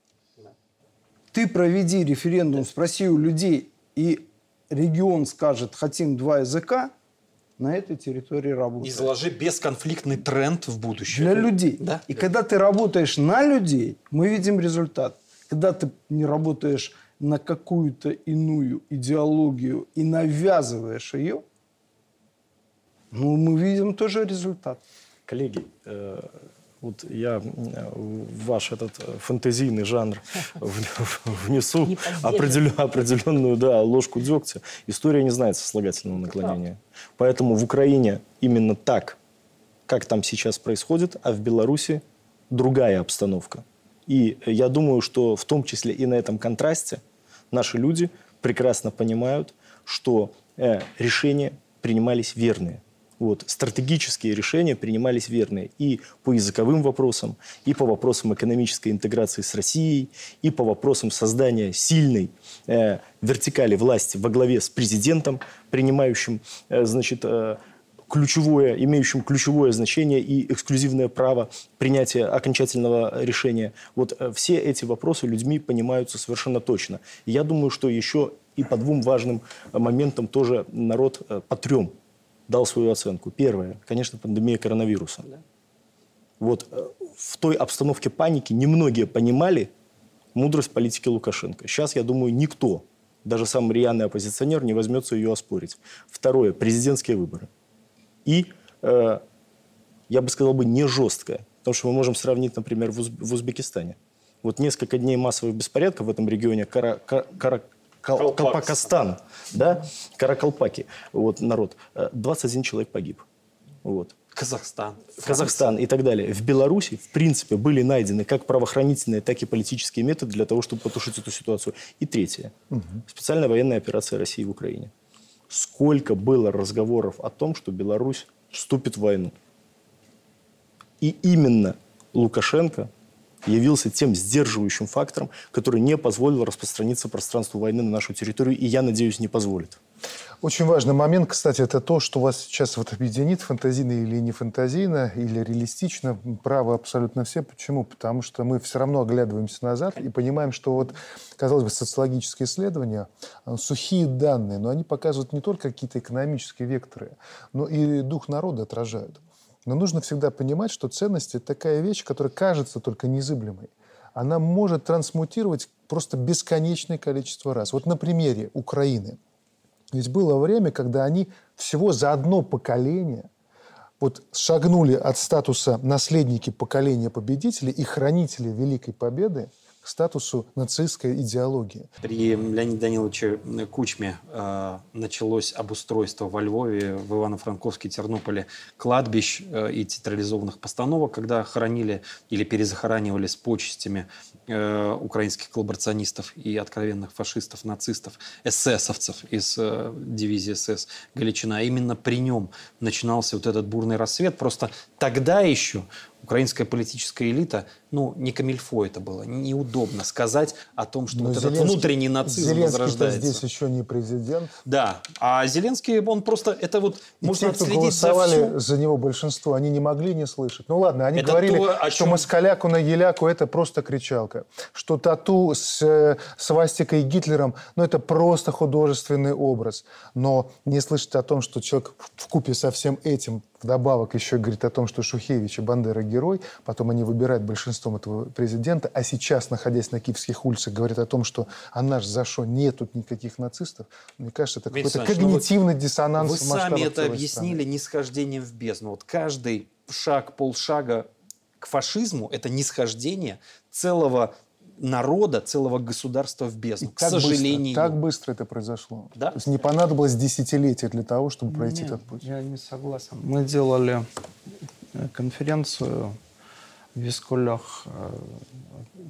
Ты проведи референдум, спроси у людей, и регион скажет, хотим два языка, на этой территории работать. Изложи бесконфликтный тренд в будущее. Для людей. Да? И когда ты работаешь на людей, мы видим результат. Когда ты не работаешь на какую-то иную идеологию и навязываешь ее, ну, мы видим тоже результат. Коллеги, э, вот я э, в ваш этот э, фантазийный жанр внесу определен, определенную да, ложку дегтя. История не знает сослагательного наклонения. Поэтому в Украине именно так, как там сейчас происходит, а в Беларуси другая обстановка. И я думаю, что в том числе и на этом контрасте наши люди прекрасно понимают, что э, решения принимались верные. Вот, стратегические решения принимались верные и по языковым вопросам, и по вопросам экономической интеграции с Россией, и по вопросам создания сильной э, вертикали власти во главе с президентом, принимающим э, значит, э, ключевое, имеющим ключевое значение и эксклюзивное право принятия окончательного решения. Вот э, все эти вопросы людьми понимаются совершенно точно. И я думаю, что еще и по двум важным э, моментам тоже народ э, по трем дал свою оценку. Первое, конечно, пандемия коронавируса. Да. Вот в той обстановке паники немногие понимали мудрость политики Лукашенко. Сейчас, я думаю, никто, даже самый рьяный оппозиционер, не возьмется ее оспорить. Второе, президентские выборы. И, э, я бы сказал, бы не жесткое. Потому что мы можем сравнить, например, в, Уз в Узбекистане. Вот несколько дней массовых беспорядков в этом регионе Кара, Кара, Кара, Кал, Калпакистан, да, Каракалпаки, вот народ, 21 человек погиб. Вот. Казахстан. Казахстан и так далее. В Беларуси, в принципе, были найдены как правоохранительные, так и политические методы для того, чтобы потушить эту ситуацию. И третье. Угу. Специальная военная операция России в Украине. Сколько было разговоров о том, что Беларусь вступит в войну. И именно Лукашенко явился тем сдерживающим фактором, который не позволил распространиться пространству войны на нашу территорию, и, я надеюсь, не позволит. Очень важный момент, кстати, это то, что вас сейчас вот объединит фантазийно или не фантазийно, или реалистично. Правы абсолютно все. Почему? Потому что мы все равно оглядываемся назад и понимаем, что вот, казалось бы, социологические исследования, э, сухие данные, но они показывают не только какие-то экономические векторы, но и дух народа отражают. Но нужно всегда понимать, что ценность – это такая вещь, которая кажется только незыблемой. Она может трансмутировать просто бесконечное количество раз. Вот на примере Украины. Ведь было время, когда они всего за одно поколение вот шагнули от статуса наследники поколения победителей и хранители Великой Победы – статусу нацистской идеологии. При Леониде Даниловиче Кучме э, началось обустройство во Львове, в Ивано-Франковске, Тернополе кладбищ э, и театрализованных постановок, когда хоронили или перезахоранивали с почестями э, украинских коллаборационистов и откровенных фашистов, нацистов, эсэсовцев из э, дивизии СС Галичина. Именно при нем начинался вот этот бурный рассвет. Просто тогда еще украинская политическая элита, ну, не камильфо это было, неудобно сказать о том, что Но вот этот Зеленский- внутренний нацизм Зеленский-то возрождается. здесь еще не президент. Да, а Зеленский, он просто, это вот, И можно те, кто отследить за голосовали всю- за него большинство, они не могли не слышать. Ну ладно, они Это говорили, то, о что чем- москаляку на еляку это просто кричалка. Что тату с э, свастикой и Гитлером, ну это просто художественный образ. Но не слышать о том, что человек в купе со всем этим вдобавок еще говорит о том, что Шухевич и Бандера герой, потом они выбирают большинством этого президента, а сейчас, находясь на киевских улицах, говорят о том, что а наш за что нет тут никаких нацистов. Мне кажется, это какой-то ну вы- когнитивный диссонанс Вы сами это объяснили страны. нисхождением в бездну. Вот каждый шаг, полшага к фашизму – это нисхождение целого народа, целого государства в И бездну. К так быстро- сожалению. так быстро это произошло. Да? То есть не понадобилось десятилетия для того, чтобы пройти Нет, этот путь. Я не согласен. Мы делали конференцию в Вискулях э,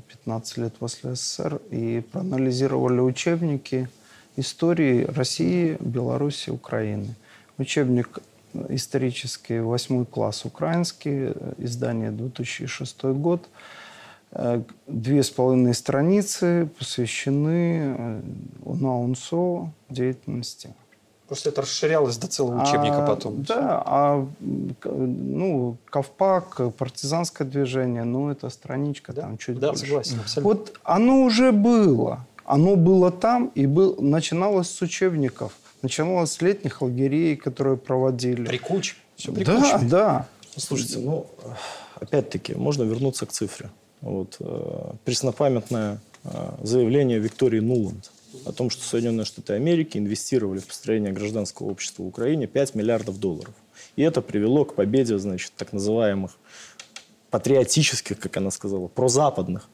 15 лет после СССР и проанализировали учебники истории России, Беларуси, Украины. Учебник э, исторический, восьмой класс украинский, э, издание 2006 год. Э, Две с половиной страницы посвящены э, УНА-УНСО деятельности. Просто это расширялось до целого учебника А, потом. Да, а ну, Ковпак, партизанское движение, ну, это страничка Да, там чуть да, больше. согласен, абсолютно. Вот оно уже было. Оно было там и был, начиналось с учебников. Начиналось с летних лагерей, которые проводили. При Куч. Все при да, да. Слушайте, ну, опять-таки, можно вернуться к цифре. Вот, э, преснопамятное э, заявление Виктории Нуланд о том, что Соединенные Штаты Америки инвестировали в построение гражданского общества в Украине 5 миллиардов долларов. И это привело к победе, значит, так называемых патриотических, как она сказала, прозападных,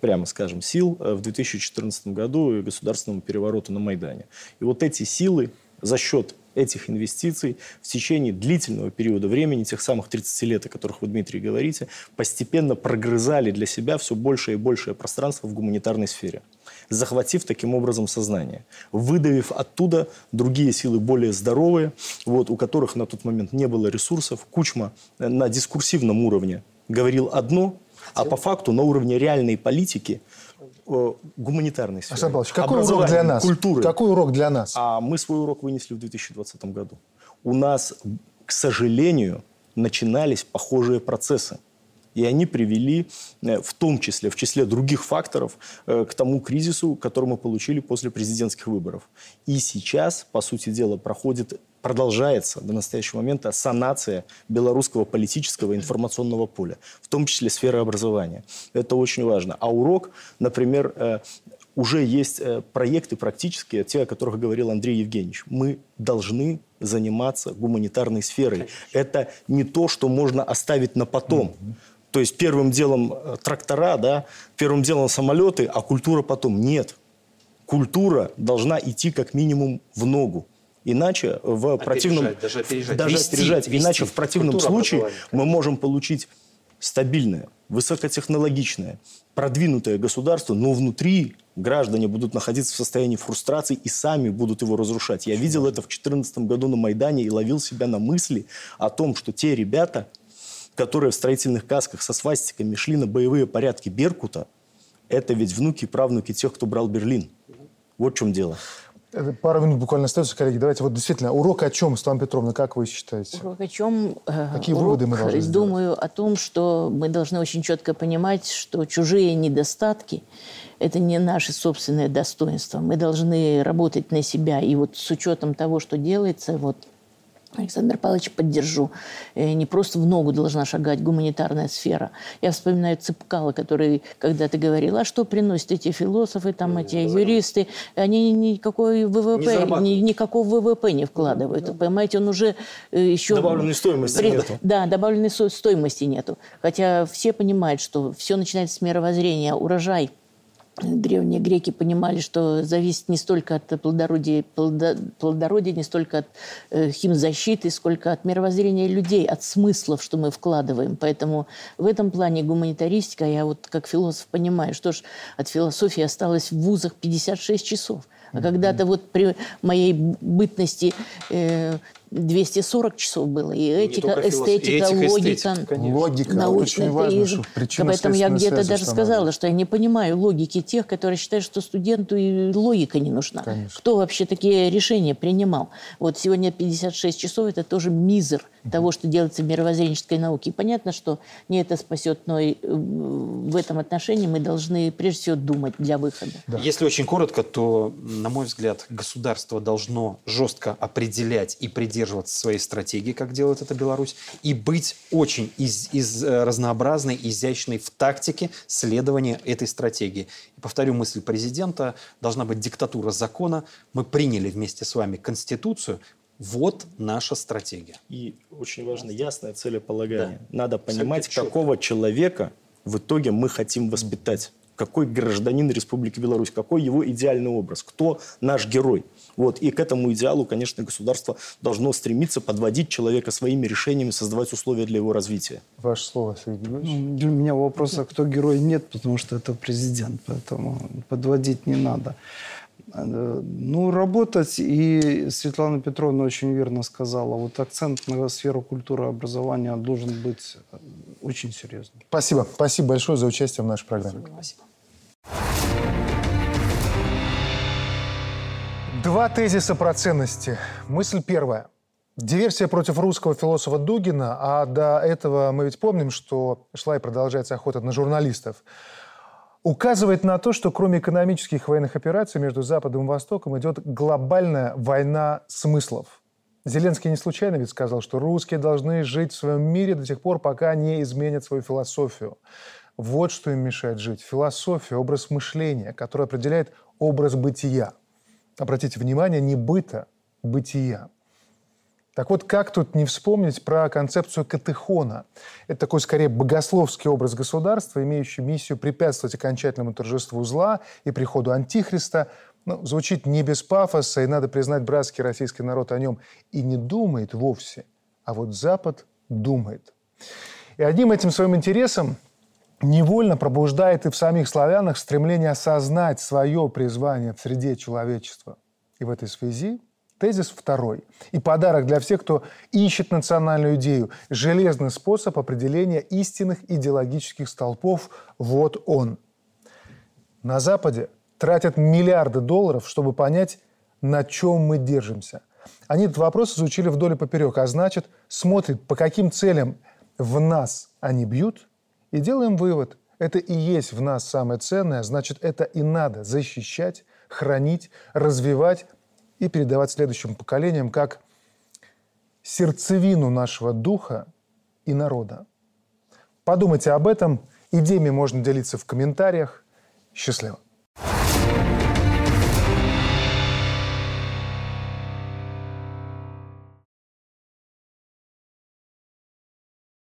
прямо скажем, сил э, в 2014 году и государственному перевороту на Майдане. И вот эти силы за счет этих инвестиций в течение длительного периода времени, тех самых 30 лет, о которых вы, Дмитрий, говорите, постепенно прогрызали для себя все большее и большее пространство в гуманитарной сфере, захватив таким образом сознание, выдавив оттуда другие силы более здоровые, вот, у которых на тот момент не было ресурсов. Кучма на дискурсивном уровне говорил одно, а по факту на уровне реальной политики гуманитарной сферы. Александр Павлович, какой урок для нас? Культуры. Какой урок для нас? А мы свой урок вынесли в 2020 году. У нас, к сожалению, начинались похожие процессы. И они привели, э, в том числе, в числе других факторов, э, к тому кризису, который мы получили после президентских выборов. И сейчас, по сути дела, проходит, продолжается до настоящего момента санация белорусского политического информационного поля, в том числе сферы образования. Это очень важно. А урок, например, э, уже есть э, проекты практические, те, о которых говорил Андрей Евгеньевич. Мы должны заниматься гуманитарной сферой. Это не то, что можно оставить на потом. То есть первым делом э, трактора, да, первым делом самолеты, а культура потом. Нет. Культура должна идти как минимум в ногу. Иначе в противном... даже опережать. Даже Вести, опережать. вести. Иначе в противном Культура случае образования, мы можем получить стабильное, высокотехнологичное, продвинутое государство, но внутри граждане будут находиться в состоянии фрустрации и сами будут его разрушать. Я видел это в 2014 году на Майдане и ловил себя на мысли о том, что те ребята, которые в строительных касках со свастиками шли на боевые порядки Беркута, это ведь внуки и правнуки тех, кто брал Берлин. Вот в чем дело. Это Пару минут буквально остается, коллеги. Давайте вот действительно, урок о чем, Светлана Петровна, как вы считаете? Урок о чем? Э, Какие урок, выводы мы должны сделать? Думаю о том, что мы должны очень четко понимать, что чужие недостатки – это не наше собственное достоинство. Мы должны работать на себя. И вот с учетом того, что делается, вот Александр Павлович поддержу. Э, Не просто в ногу должна шагать гуманитарная сфера. Я вспоминаю Цыпкала, который когда-то говорил, а что приносят эти философы, там эти юристы, они никакой Не ВВП, зарабатывают. ни- никакого ВВП не вкладывают. Понимаете, он уже э, еще... Добавленной стоимости При- нету. Да, добавленной стоимости нету. Хотя все понимают, что все начинается с мировоззрения. Урожай Древние греки понимали, что зависит не столько от плодородия, плодо- плодородия не столько от э, химзащиты, сколько от мировоззрения людей, от смыслов, что мы вкладываем. Поэтому в этом плане гуманитаристика, я вот как философ понимаю, что ж, от философии осталось в вузах 56 часов. А когда-то вот при моей бытности э, 240 часов было. И этика, только философия, эстетика, и этика, логика. эстетика. Логика. Вот научный очень важно, причинно Поэтому я где-то даже сказала, что я не понимаю логики тех, которые считают, что студенту и логика не нужна. Конечно. Кто вообще такие решения принимал? Вот сегодня 56 часов – это тоже мизер того, что делается в мировоззренческой науке. И понятно, что не это спасет, но и э, в этом отношении мы должны прежде всего думать для выхода. Если очень коротко, то, на мой взгляд, государство должно жестко определять и придерживаться своей стратегии, как делает это Беларусь, и быть очень из, из, э, разнообразной, изящной в тактике следования этой стратегии. И повторю мысль президента, должна быть диктатура закона. Мы приняли вместе с вами Конституцию. Вот наша стратегия. И очень важно ясное целеполагание. Надо Абсолютно понимать, четко. какого человека в итоге мы хотим воспитать. Какой гражданин Республики Беларусь, какой его идеальный образ, кто наш герой. Вот. И к этому идеалу, конечно, государство должно стремиться подводить человека своими решениями, создавать условия для его развития. Ваше слово, Сергей Григорьевич. Ну, для меня вопроса, кто герой, нет, потому что это президент, поэтому подводить не надо. Ну, работать, и Светлана Петровна очень верно сказала, вот акцент на сферу культуры и образования должен быть очень серьезным. Спасибо. Спасибо большое за участие в нашей программе. Спасибо. Два тезиса про ценности. Мысль первая. Диверсия против русского философа Дугина, а до этого мы ведь помним, что шла и продолжается охота на журналистов, указывает на то, что кроме экономических военных операций между Западом и Востоком идет глобальная война смыслов. Зеленский не случайно ведь сказал, что русские должны жить в своем мире до тех пор, пока не изменят свою философию. Вот что им мешает жить. Философия, образ мышления, который определяет образ бытия. Обратите внимание, не быта, бытия. Так вот, как тут не вспомнить про концепцию катехона? Это такой, скорее, богословский образ государства, имеющий миссию препятствовать окончательному торжеству зла и приходу Антихриста. Ну, звучит не без пафоса, и надо признать, братский российский народ о нем и не думает вовсе, а вот Запад думает. И одним этим своим интересом невольно пробуждает и в самих славянах стремление осознать свое призвание в среде человечества. И в этой связи тезис второй. И подарок для всех, кто ищет национальную идею. Железный способ определения истинных идеологических столпов. Вот он. На Западе тратят миллиарды долларов, чтобы понять, на чем мы держимся. Они этот вопрос изучили вдоль и поперек, а значит, смотрят, по каким целям в нас они бьют, и делаем вывод. Это и есть в нас самое ценное, значит, это и надо защищать, хранить, развивать и передавать следующим поколениям как сердцевину нашего духа и народа. Подумайте об этом. Идеями можно делиться в комментариях. Счастливо!